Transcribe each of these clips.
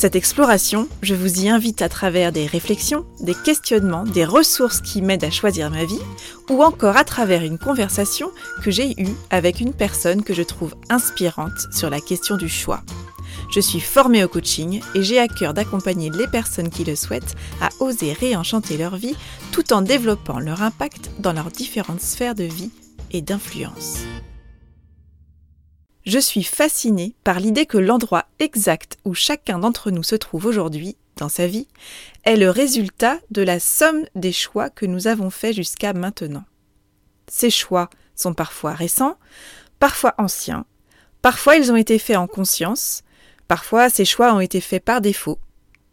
Cette exploration, je vous y invite à travers des réflexions, des questionnements, des ressources qui m'aident à choisir ma vie, ou encore à travers une conversation que j'ai eue avec une personne que je trouve inspirante sur la question du choix. Je suis formée au coaching et j'ai à cœur d'accompagner les personnes qui le souhaitent à oser réenchanter leur vie tout en développant leur impact dans leurs différentes sphères de vie et d'influence. Je suis fascinée par l'idée que l'endroit exact où chacun d'entre nous se trouve aujourd'hui dans sa vie est le résultat de la somme des choix que nous avons faits jusqu'à maintenant. Ces choix sont parfois récents, parfois anciens, parfois ils ont été faits en conscience, parfois ces choix ont été faits par défaut,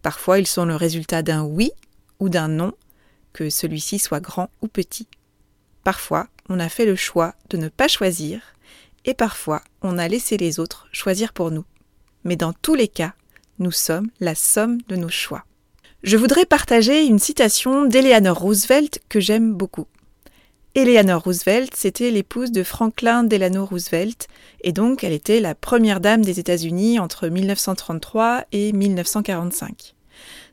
parfois ils sont le résultat d'un oui ou d'un non, que celui-ci soit grand ou petit. Parfois on a fait le choix de ne pas choisir, et parfois on a laissé les autres choisir pour nous. Mais dans tous les cas, nous sommes la somme de nos choix. Je voudrais partager une citation d'Eleanor Roosevelt que j'aime beaucoup. Eleanor Roosevelt, c'était l'épouse de Franklin Delano Roosevelt, et donc elle était la première dame des États-Unis entre 1933 et 1945.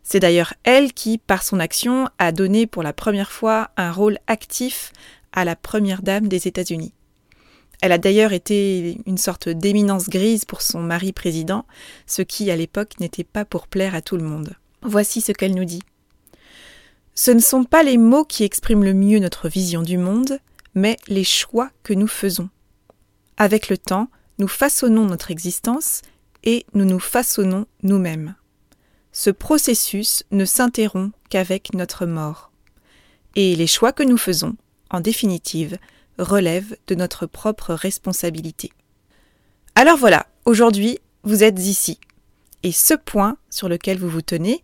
C'est d'ailleurs elle qui, par son action, a donné pour la première fois un rôle actif à la première dame des États-Unis. Elle a d'ailleurs été une sorte d'éminence grise pour son mari président, ce qui à l'époque n'était pas pour plaire à tout le monde. Voici ce qu'elle nous dit. Ce ne sont pas les mots qui expriment le mieux notre vision du monde, mais les choix que nous faisons. Avec le temps, nous façonnons notre existence et nous nous façonnons nous-mêmes. Ce processus ne s'interrompt qu'avec notre mort. Et les choix que nous faisons, en définitive, relève de notre propre responsabilité. Alors voilà, aujourd'hui, vous êtes ici. Et ce point sur lequel vous vous tenez,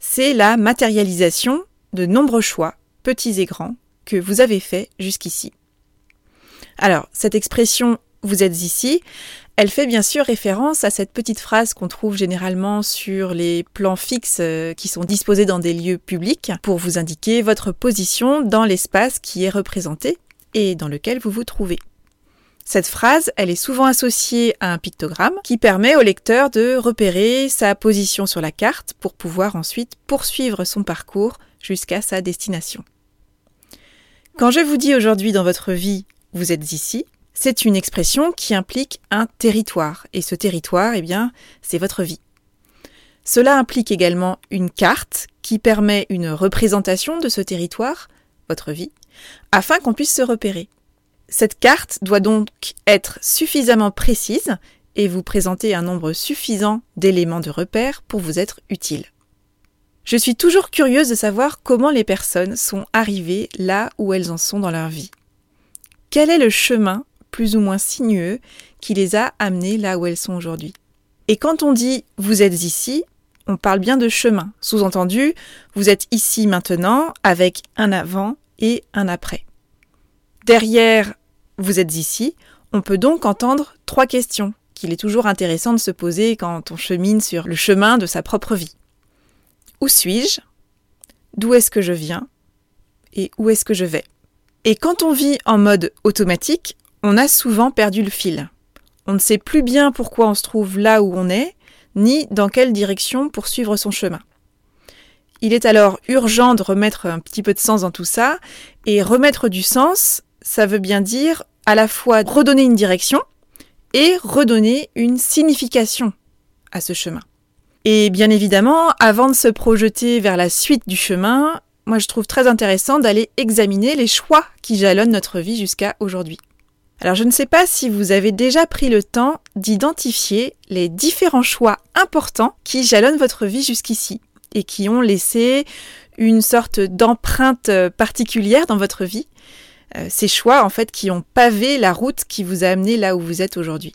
c'est la matérialisation de nombreux choix, petits et grands, que vous avez faits jusqu'ici. Alors, cette expression vous êtes ici, elle fait bien sûr référence à cette petite phrase qu'on trouve généralement sur les plans fixes euh, qui sont disposés dans des lieux publics pour vous indiquer votre position dans l'espace qui est représenté et dans lequel vous vous trouvez. Cette phrase, elle est souvent associée à un pictogramme qui permet au lecteur de repérer sa position sur la carte pour pouvoir ensuite poursuivre son parcours jusqu'à sa destination. Quand je vous dis aujourd'hui dans votre vie, vous êtes ici, c'est une expression qui implique un territoire, et ce territoire, eh bien, c'est votre vie. Cela implique également une carte qui permet une représentation de ce territoire, votre vie, afin qu'on puisse se repérer. Cette carte doit donc être suffisamment précise et vous présenter un nombre suffisant d'éléments de repère pour vous être utile. Je suis toujours curieuse de savoir comment les personnes sont arrivées là où elles en sont dans leur vie. Quel est le chemin, plus ou moins sinueux, qui les a amenées là où elles sont aujourd'hui? Et quand on dit vous êtes ici, on parle bien de chemin. Sous-entendu, vous êtes ici maintenant avec un avant et un après. Derrière, vous êtes ici, on peut donc entendre trois questions qu'il est toujours intéressant de se poser quand on chemine sur le chemin de sa propre vie. Où suis-je? D'où est-ce que je viens? Et où est-ce que je vais? Et quand on vit en mode automatique, on a souvent perdu le fil. On ne sait plus bien pourquoi on se trouve là où on est, ni dans quelle direction poursuivre son chemin. Il est alors urgent de remettre un petit peu de sens dans tout ça. Et remettre du sens, ça veut bien dire à la fois redonner une direction et redonner une signification à ce chemin. Et bien évidemment, avant de se projeter vers la suite du chemin, moi je trouve très intéressant d'aller examiner les choix qui jalonnent notre vie jusqu'à aujourd'hui. Alors je ne sais pas si vous avez déjà pris le temps d'identifier les différents choix importants qui jalonnent votre vie jusqu'ici et qui ont laissé une sorte d'empreinte particulière dans votre vie. Euh, ces choix, en fait, qui ont pavé la route qui vous a amené là où vous êtes aujourd'hui.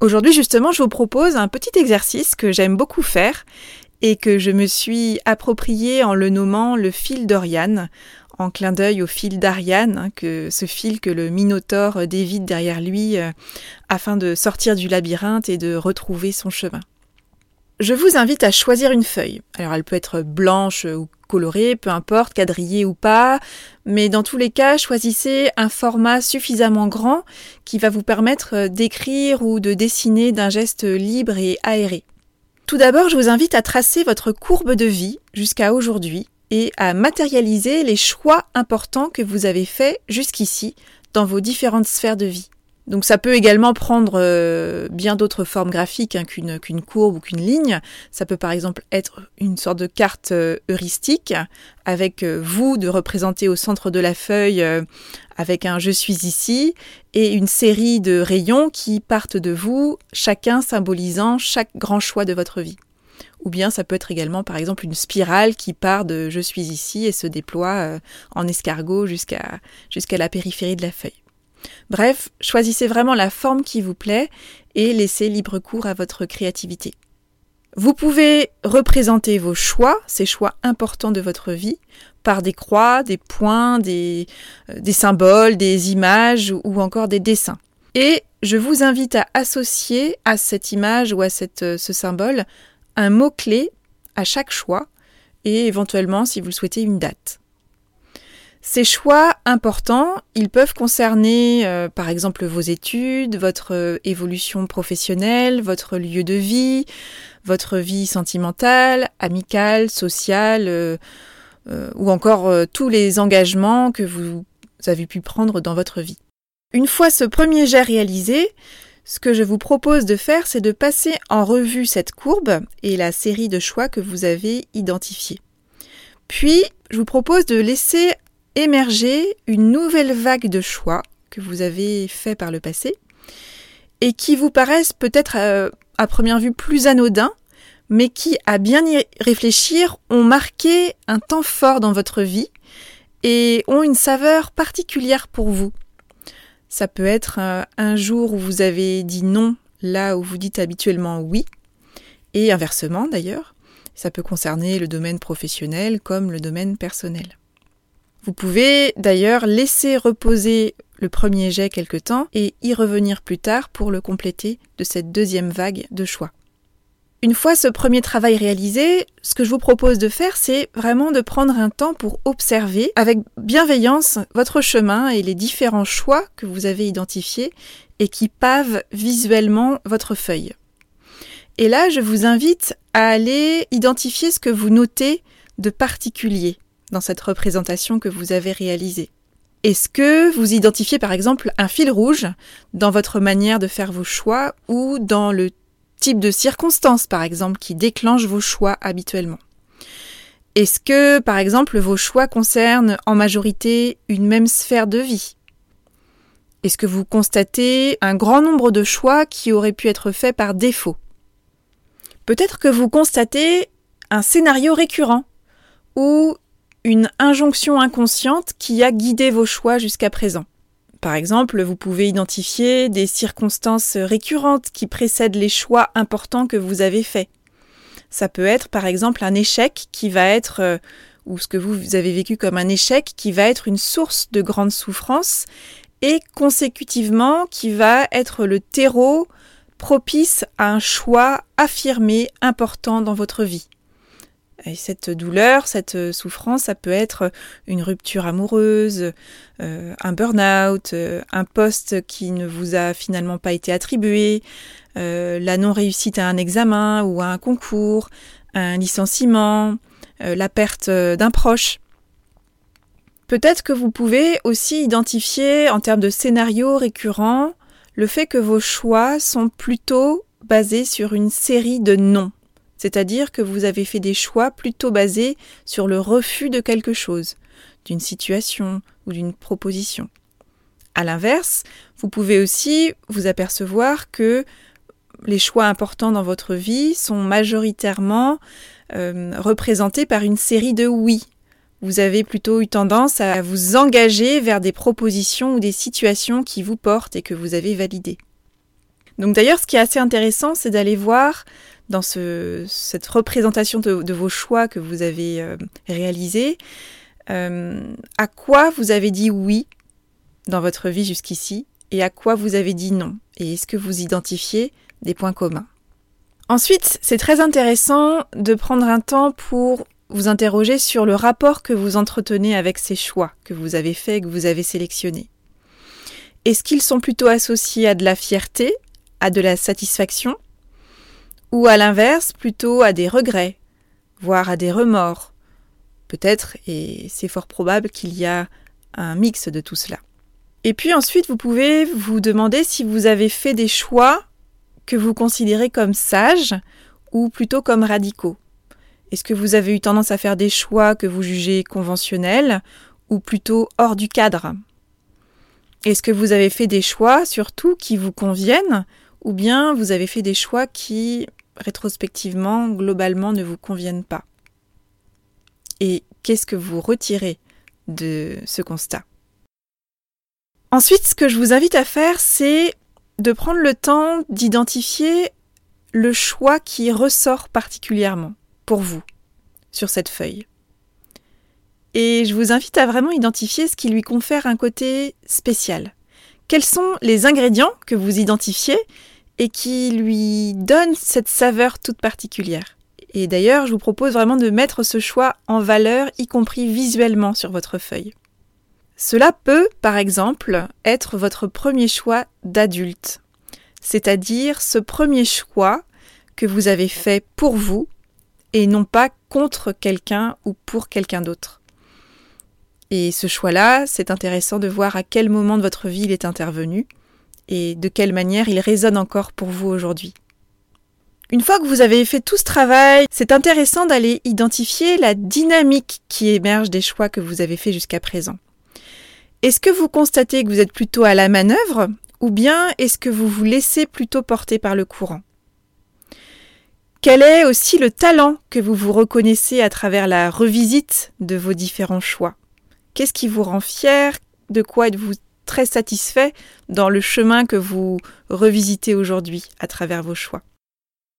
Aujourd'hui, justement, je vous propose un petit exercice que j'aime beaucoup faire et que je me suis approprié en le nommant le fil d'Oriane, en clin d'œil au fil d'Ariane, hein, que ce fil que le Minotaure dévide derrière lui euh, afin de sortir du labyrinthe et de retrouver son chemin. Je vous invite à choisir une feuille. Alors elle peut être blanche ou colorée, peu importe, quadrillée ou pas, mais dans tous les cas, choisissez un format suffisamment grand qui va vous permettre d'écrire ou de dessiner d'un geste libre et aéré. Tout d'abord, je vous invite à tracer votre courbe de vie jusqu'à aujourd'hui et à matérialiser les choix importants que vous avez faits jusqu'ici dans vos différentes sphères de vie. Donc ça peut également prendre euh, bien d'autres formes graphiques hein, qu'une courbe ou qu'une ligne. Ça peut par exemple être une sorte de carte euh, heuristique avec euh, vous de représenter au centre de la feuille avec un je suis ici et une série de rayons qui partent de vous, chacun symbolisant chaque grand choix de votre vie. Ou bien ça peut être également par exemple une spirale qui part de je suis ici et se déploie en escargot jusqu'à jusqu'à la périphérie de la feuille. Bref, choisissez vraiment la forme qui vous plaît et laissez libre cours à votre créativité. Vous pouvez représenter vos choix, ces choix importants de votre vie, par des croix, des points, des, euh, symboles, des images ou encore des dessins. Et je vous invite à associer à cette image ou à euh, ce symbole un mot-clé à chaque choix et éventuellement, si vous le souhaitez, une date. Ces choix importants, ils peuvent concerner euh, par exemple vos études, votre euh, évolution professionnelle, votre lieu de vie, votre vie sentimentale, amicale, sociale, euh, ou encore tous les engagements que vous avez pu prendre dans votre vie. Une fois ce premier jet réalisé, ce que je vous propose de faire, c'est de passer en revue cette courbe et la série de choix que vous avez identifiés. Puis, je vous propose de laisser émerger une nouvelle vague de choix que vous avez fait par le passé et qui vous paraissent peut-être euh, à, première vue plus anodins, mais qui, à bien y réfléchir, ont marqué un temps fort dans votre vie et ont une saveur particulière pour vous. Ça peut être euh, un jour où vous avez dit non là où vous dites habituellement oui, et inversement d'ailleurs. Ça peut concerner le domaine professionnel comme le domaine personnel. Vous pouvez d'ailleurs laisser reposer le premier jet quelque temps et y revenir plus tard pour le compléter de cette deuxième vague de choix. Une fois ce premier travail réalisé, ce que je vous propose de faire, c'est vraiment de prendre un temps pour observer avec bienveillance votre chemin et les différents choix que vous avez identifiés et qui pavent visuellement votre feuille. Et là, je vous invite à aller identifier ce que vous notez de particulier dans cette représentation que vous avez réalisée Est-ce que vous identifiez par exemple un fil rouge dans votre manière de faire vos choix ou dans le de circonstances par exemple qui déclenche vos choix habituellement. Est-ce que par exemple vos choix concernent en majorité une même sphère de vie? Est-ce que vous constatez un grand nombre de choix qui auraient pu être faits par défaut? Peut-être que vous constatez un scénario récurrent ou une injonction inconsciente qui a guidé vos choix jusqu'à présent. Par exemple, vous pouvez identifier des circonstances récurrentes qui précèdent les choix importants que vous avez faits. Ça peut être par exemple un échec qui va être, euh, ou ce que vous avez vécu comme un échec qui va être une source de grande souffrance et consécutivement qui va être le terreau propice à un choix affirmé important dans votre vie. Et cette douleur, cette souffrance, ça peut être une rupture amoureuse, euh, un burn-out, euh, un poste qui ne vous a finalement pas été attribué, euh, la non-réussite à un examen ou à un concours, un licenciement, la perte d'un proche. Peut-être que vous pouvez aussi identifier en termes de scénario récurrent le fait que vos choix sont plutôt basés sur une série de non c'est-à-dire que vous avez fait des choix plutôt basés sur le refus de quelque chose, d'une situation ou d'une proposition. À l'inverse, vous pouvez aussi vous apercevoir que les choix importants dans votre vie sont majoritairement euh, représentés par une série de oui. Vous avez plutôt eu tendance à vous engager vers des propositions ou des situations qui vous portent et que vous avez validées. Donc d'ailleurs, ce qui est assez intéressant, c'est d'aller voir dans cette représentation de, vos choix que vous avez euh, réalisés, euh, à quoi vous avez dit oui dans votre vie jusqu'ici et à quoi vous avez dit non? Et est-ce que vous identifiez des points communs? Ensuite, c'est très intéressant de prendre un temps pour vous interroger sur le rapport que vous entretenez avec ces choix que vous avez faits, que vous avez sélectionnés. Est-ce qu'ils sont plutôt associés à de la fierté, à de la satisfaction, ou à l'inverse plutôt à des regrets, voire à des remords Peut-être, et c'est fort probable qu'il y a un mix de tout cela. Et puis ensuite, vous pouvez vous demander si vous avez fait des choix que vous considérez comme sages ou plutôt comme radicaux. Est-ce que vous avez eu tendance à faire des choix que vous jugez conventionnels ou plutôt hors du cadre? Est-ce que vous avez fait des choix surtout qui vous conviennent ou bien vous avez fait des choix qui, rétrospectivement, globalement, ne vous conviennent pas Et qu'est-ce que vous retirez de ce constat? Ensuite, ce que je vous invite à faire, c'est de prendre le temps d'identifier le choix qui ressort particulièrement pour vous sur cette feuille. Et je vous invite à vraiment identifier ce qui lui confère un côté spécial. Quels sont les ingrédients que vous identifiez et qui lui donnent cette saveur toute particulière Et d'ailleurs, je vous propose vraiment de mettre ce choix en valeur, y compris visuellement sur votre feuille. Cela peut, par exemple, être votre premier choix d'adulte, c'est-à-dire ce premier choix que vous avez fait pour vous et non pas contre quelqu'un ou pour quelqu'un d'autre. Et ce choix-là, c'est intéressant de voir à quel moment de votre vie il est intervenu et de quelle manière il résonne encore pour vous aujourd'hui. Une fois que vous avez fait tout ce travail, c'est intéressant d'aller identifier la dynamique qui émerge des choix que vous avez faits jusqu'à présent. Est-ce que vous constatez que vous êtes plutôt à la manœuvre ou bien est-ce que vous vous laissez plutôt porter par le courant? Quel est aussi le talent que vous vous reconnaissez à travers la revisite de vos différents choix? Qu'est-ce qui vous rend fier? De quoi êtes-vous très satisfait dans le chemin que vous revisitez aujourd'hui à travers vos choix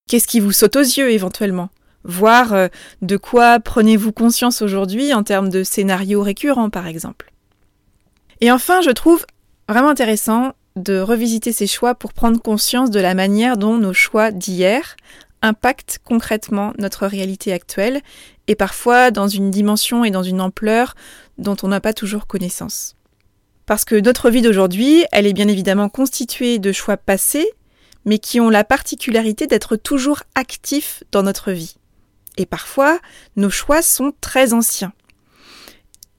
Qu'est-ce qui vous saute aux yeux éventuellement? Voir euh, de quoi prenez-vous conscience aujourd'hui en termes de scénarios récurrents par exemple? Et enfin, je trouve vraiment intéressant de revisiter ces choix pour prendre conscience de la manière dont nos choix d'hier impactent concrètement notre réalité actuelle et parfois dans une dimension et dans une ampleur dont on n'a pas toujours connaissance. Parce que notre vie d'aujourd'hui, elle est bien évidemment constituée de choix passés, mais qui ont la particularité d'être toujours actifs dans notre vie. Et parfois, nos choix sont très anciens.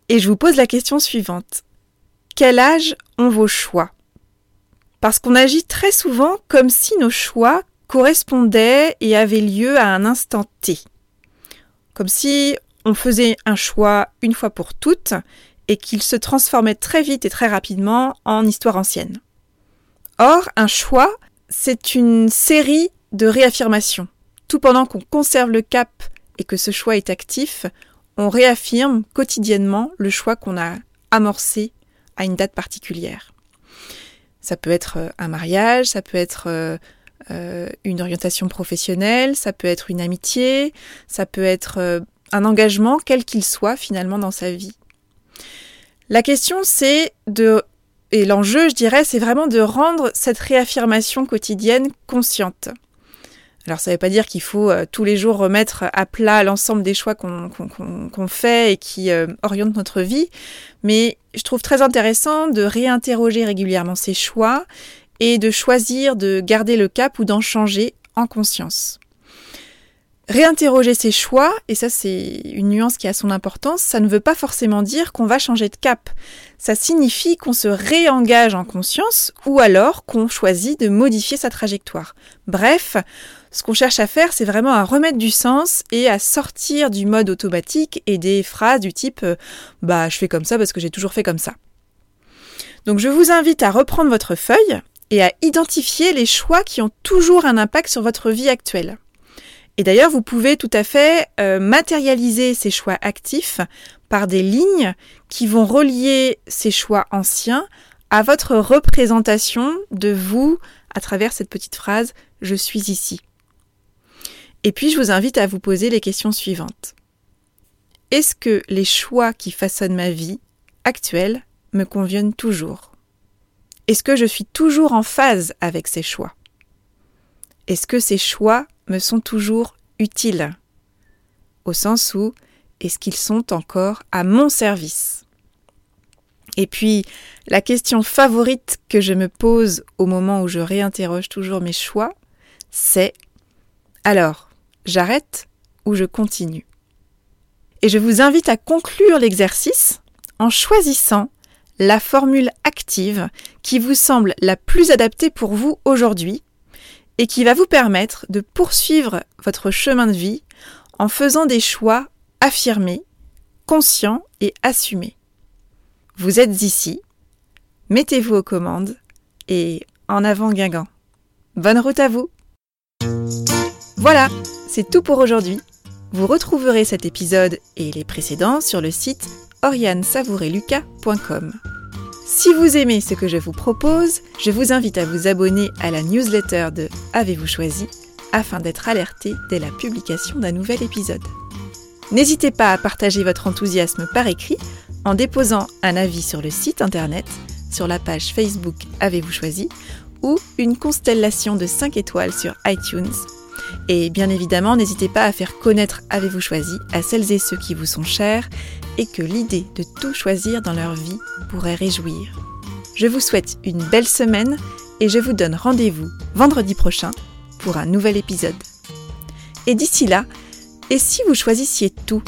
Et je vous pose la question suivante. Quel âge ont vos choix? Parce qu'on agit très souvent comme si nos choix correspondaient et avaient lieu à un instant T. Comme si on faisait un choix une fois pour toutes et qu'il se transformait très vite et très rapidement en histoire ancienne. Or, un choix, c'est une série de réaffirmations. Tout pendant qu'on conserve le cap et que ce choix est actif, on réaffirme quotidiennement le choix qu'on a amorcé à une date particulière. Ça peut être euh, un mariage, ça peut être euh, euh, une orientation professionnelle, ça peut être une amitié, ça peut être un engagement quel qu'il soit finalement dans sa vie. La question c'est de et l'enjeu, je dirais, c'est vraiment de rendre cette réaffirmation quotidienne consciente. Alors ça ne veut pas dire qu'il faut euh, tous les jours remettre à plat l'ensemble des choix qu'on fait et qui euh, orientent notre vie, mais je trouve très intéressant de réinterroger régulièrement ces choix et de choisir de garder le cap ou d'en changer en conscience. Réinterroger ses choix, et ça c'est une nuance qui a son importance, ça ne veut pas forcément dire qu'on va changer de cap. Ça signifie qu'on se réengage en conscience ou alors qu'on choisit de modifier sa trajectoire. Bref, ce qu'on cherche à faire, c'est vraiment à remettre du sens et à sortir du mode automatique et des phrases du type euh, bah je fais comme ça parce que j'ai toujours fait comme ça. Donc je vous invite à reprendre votre feuille et à identifier les choix qui ont toujours un impact sur votre vie actuelle. Et d'ailleurs, vous pouvez tout à fait euh, matérialiser ces choix actifs par des lignes qui vont relier ces choix anciens à votre représentation de vous à travers cette petite phrase ⁇ Je suis ici ⁇ Et puis je vous invite à vous poser les questions suivantes. Est-ce que les choix qui façonnent ma vie actuelle me conviennent toujours? Est-ce que je suis toujours en phase avec ces choix? Est-ce que ces choix me sont toujours utiles Au sens où est-ce qu'ils sont encore à mon service. Et puis, la question favorite que je me pose au moment où je réinterroge toujours mes choix, c'est alors, j'arrête ou je continue? Et je vous invite à conclure l'exercice en choisissant la formule active qui vous semble la plus adaptée pour vous aujourd'hui et qui va vous permettre de poursuivre votre chemin de vie en faisant des choix affirmés, conscients et assumés. Vous êtes ici, mettez-vous aux commandes et en avant Guingamp. Bonne route à vous Voilà, c'est tout pour aujourd'hui. Vous retrouverez cet épisode et les précédents sur le site oriansavoureluca.com. Si vous aimez ce que je vous propose, je vous invite à vous abonner à la newsletter de Avez-vous choisi afin d'être alerté dès la publication d'un nouvel épisode. N'hésitez pas à partager votre enthousiasme par écrit en déposant un avis sur le site internet, sur la page Facebook Avez-vous choisi ou une constellation de 5 étoiles sur iTunes et bien évidemment, n'hésitez pas à faire connaître Avez-vous choisi à celles et ceux qui vous sont chers et que l'idée de tout choisir dans leur vie pourrait réjouir. Je vous souhaite une belle semaine et je vous donne rendez-vous vendredi prochain pour un nouvel épisode. Et d'ici là, et si vous choisissiez tout?